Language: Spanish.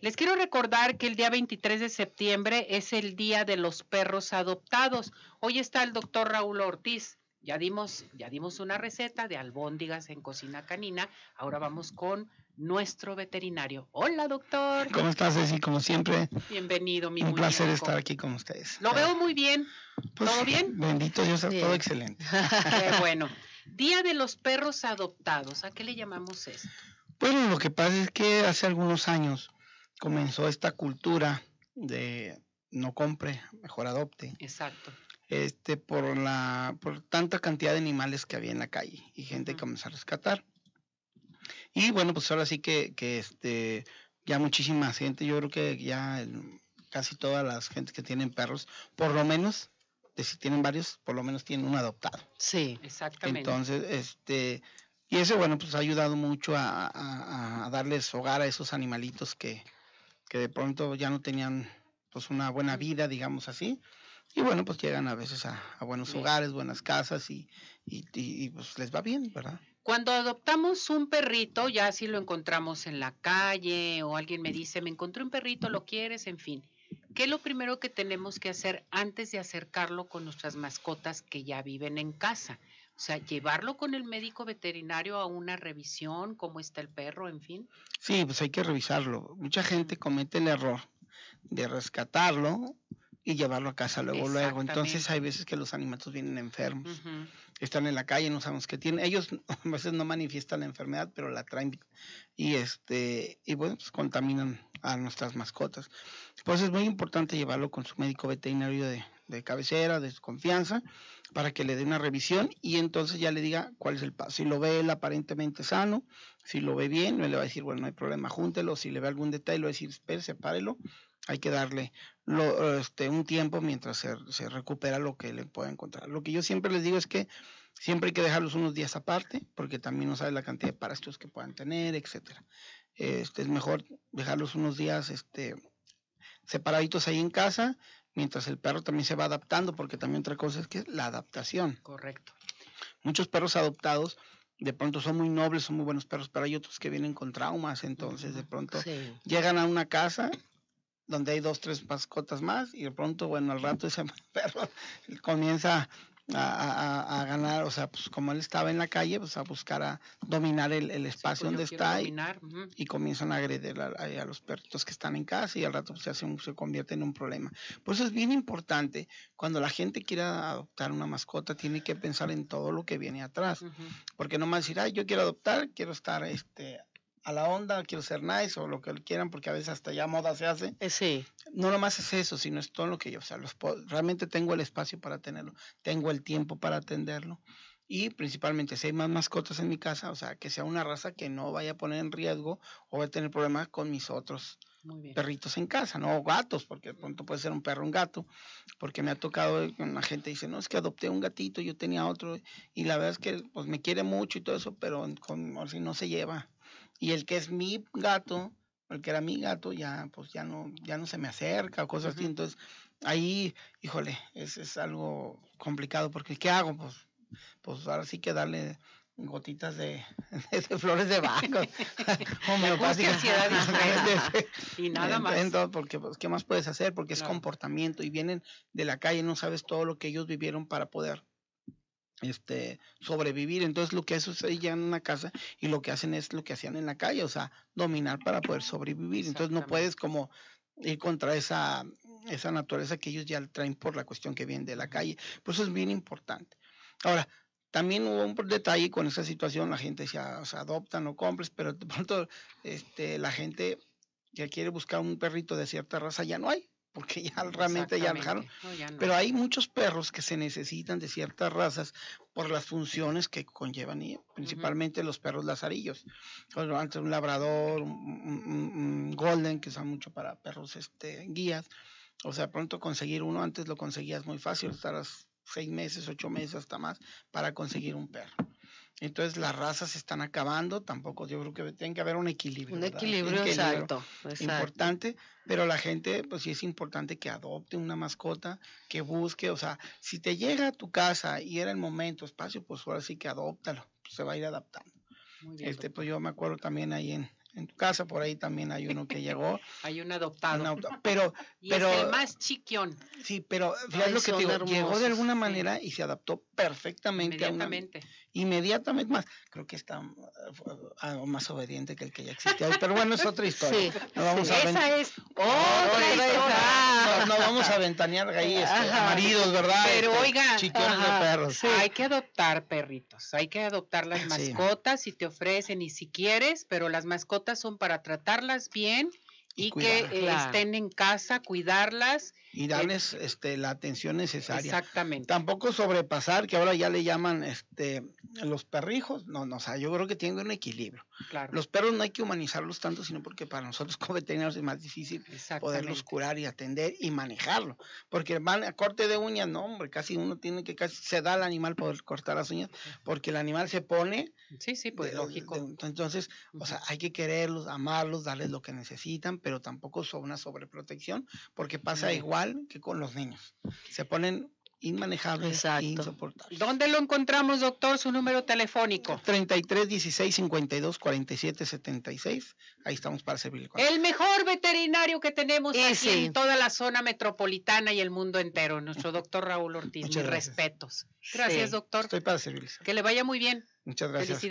Les quiero recordar que el día 23 de septiembre es el Día de los Perros Adoptados. Hoy está el doctor Raúl Ortiz. Ya dimos, ya dimos una receta de albóndigas en cocina canina. Ahora vamos con nuestro veterinario. Hola, doctor. ¿Cómo estás, Ceci? Como siempre. Bienvenido, mi Un placer estar aquí con ustedes. Lo veo muy bien. Pues, ¿Todo bien? Bendito Dios, Bien. todo excelente. Qué bueno. Día de los perros adoptados. ¿A qué le llamamos esto? Bueno, lo que pasa es que hace algunos años comenzó esta cultura de no compre, mejor adopte. Exacto. Este, por la, por tanta cantidad de animales que había en la calle y gente que comenzó a rescatar. Y bueno, pues ahora sí que, que este, ya muchísima gente, yo creo que ya el- casi todas las gentes que tienen perros, por lo menos, de si tienen varios, por lo menos tienen un adoptado. Sí, Exactamente. Entonces, este, y eso, bueno, pues ha ayudado mucho a, a- a darles hogar a esos animalitos que, que de pronto ya no tenían pues una buena vida, digamos así. Y bueno, pues llegan a veces a, a buenos Bien. hogares, buenas casas y, y, y- y, pues les va bien, ¿verdad? Cuando adoptamos un perrito, ya si lo encontramos en la calle o alguien me dice, me encontré un perrito, ¿lo quieres? En fin, ¿qué es lo primero que tenemos que hacer antes de acercarlo con nuestras mascotas que ya viven en casa? O sea, llevarlo con el médico veterinario a una revisión, cómo está el perro, en fin. Sí, pues hay que revisarlo. Mucha gente comete el error de rescatarlo y llevarlo a casa luego, luego. Entonces hay veces que los animalitos vienen enfermos. Están en la calle, no sabemos qué tienen. Ellos a veces no manifiestan la enfermedad, pero la traen y este y bueno, pues contaminan a nuestras mascotas. Pues es muy importante llevarlo con su médico veterinario de, de cabecera, de confianza, para que le dé una revisión y entonces ya le diga cuál es el paso. Si lo ve él aparentemente sano, si lo ve bien, le va a decir, bueno, no hay problema, júntelo. Si le ve algún detalle, le va a decir, espere, sepárelo. Hay que darle lo, este, un tiempo mientras se, se recupera lo que le pueda encontrar. Lo que yo siempre les digo es que siempre hay que dejarlos unos días aparte, porque también no sabe la cantidad de parásitos que puedan tener, etcétera. Este, es mejor dejarlos unos días este, separaditos ahí en casa, mientras el perro también se va adaptando, porque también otra cosa es que es la adaptación. Correcto. Muchos perros adoptados de pronto son muy nobles, son muy buenos perros, pero hay otros que vienen con traumas, entonces de pronto sí. llegan a una casa donde hay dos, tres mascotas más y de pronto, bueno, al rato ese perro comienza a, a- a- ganar, o sea, pues como él estaba en la calle, pues a buscar a dominar el, el Sí, espacio pues yo donde está y, y comienzan a agredir a, los perritos que están en casa y al rato pues, se, hace un- se convierte en un problema. Por eso es bien importante, cuando la gente quiera adoptar una mascota, tiene que pensar en todo lo que viene atrás. Porque no más decir, ay, yo quiero adoptar, quiero estar este, a la onda, quiero ser nice o lo que quieran, porque a veces hasta ya moda se hace. Eh, sí, No nomás es eso, sino es todo lo que yo, o sea, los, puedo- realmente tengo el espacio para tenerlo, tengo el tiempo para atenderlo. Y principalmente, si hay más mascotas en mi casa, o sea, que sea una raza que no vaya a poner en riesgo o va a tener problemas con mis otros perritos en casa, no O gatos, porque de pronto puede ser un perro, un gato, porque me ha tocado una gente dice, no, es que adopté un gatito, yo tenía otro, y la verdad es que pues me quiere mucho y todo eso, pero con, sea, no se lleva. Y el que es mi gato, el que era mi gato, ya pues ya no, ya no se me acerca o cosas así, entonces ahí, híjole, es, es algo complicado, porque ¿qué hago? Pues, pues ahora sí que darle gotitas de, de flores de baco homeopáticas. Y nada más. porque, pues, ¿qué más puedes hacer? Porque es comportamiento y vienen de la calle, no sabes todo lo que ellos vivieron para poder este, sobrevivir. Entonces, lo que eso es, ellos llegan a una casa y lo que hacen es lo que hacían en la calle, o sea, dominar para poder sobrevivir. Entonces, no puedes como ir contra esa, esa naturaleza que ellos ya traen por la cuestión que viene de la calle. Por eso es bien importante. Ahora, también hubo un detalle con esa situación, la gente decía, o sea, adopta, no compres, pero de pronto este, la gente que quiere buscar un perrito de cierta raza ya no hay, porque ya realmente ya dejaron. Exactamente. No, ya no. Pero hay muchos perros que se necesitan de ciertas razas por las funciones que conllevan, y principalmente los perros lazarillos. Antes un labrador, un, un- un- un golden, que usan mucho para perros este, guías. O sea, pronto conseguir uno, antes lo conseguías muy fácil, estarás seis meses, ocho meses, hasta más, para conseguir un perro. Entonces las razas se están acabando, tampoco yo creo que tiene que haber un equilibrio. un equilibrio exacto. exacto. Importante, pero la gente, pues sí es importante que adopte una mascota, que busque, o sea, si te llega a tu casa y era el momento, espacio, pues ahora sí que adóptalo, pues, se va a ir adaptando. Muy bien, Este, pues yo me acuerdo también ahí en, en tu casa por ahí también hay uno que llegó. hay un adoptado. pero y pero- es el más chiquión, sí, pero fíjate lo que te digo, llegó de alguna sí. manera y se adaptó perfectamente a una inmediatamente. más. Creo que está eh, algo más obediente que el que ya existía pero bueno, es otra historia. Sí, No vamos a Esa es otra historia. no, no vamos a ventanear ahí este, maridos, ¿verdad? Pero, Este, oiga, chiquiones ajá, de perros. sí. Hay que adoptar perritos, hay que adoptar las mascotas si te ofrecen y si quieres, pero las mascotas son para tratarlas bien Y y, que eh, Claro. estén en casa, cuidarlas. Y darles este, la atención necesaria. Exactamente. Tampoco sobrepasar, que ahora ya le llaman este los perrijos. No, no, o sea, yo creo que tiene un equilibrio. Claro. Los perros no hay que humanizarlos tanto, sino porque para nosotros como veterinarios es más difícil poderlos curar y atender y manejarlo. Porque van a corte de uñas, no, hombre, casi uno tiene que casi se da al animal poder cortar las uñas, porque el animal se pone. Sí, sí, pues de- lógico. de- entonces, o sea, hay que quererlos, amarlos, darles lo que necesitan, pero tampoco son una sobreprotección, porque pasa igual que con los niños. Se ponen inmanejables, Exacto. insoportables. ¿Dónde lo encontramos, doctor? Su número telefónico. 33 16 52 47 76. Ahí estamos para servirle. El mejor veterinario que tenemos aquí en toda la zona metropolitana y el mundo entero, nuestro doctor Raúl Ortiz. Muchas Mis gracias. respetos. Gracias, Sí. doctor. Estoy para servirles. Que le vaya muy bien. Muchas gracias. Felicidades.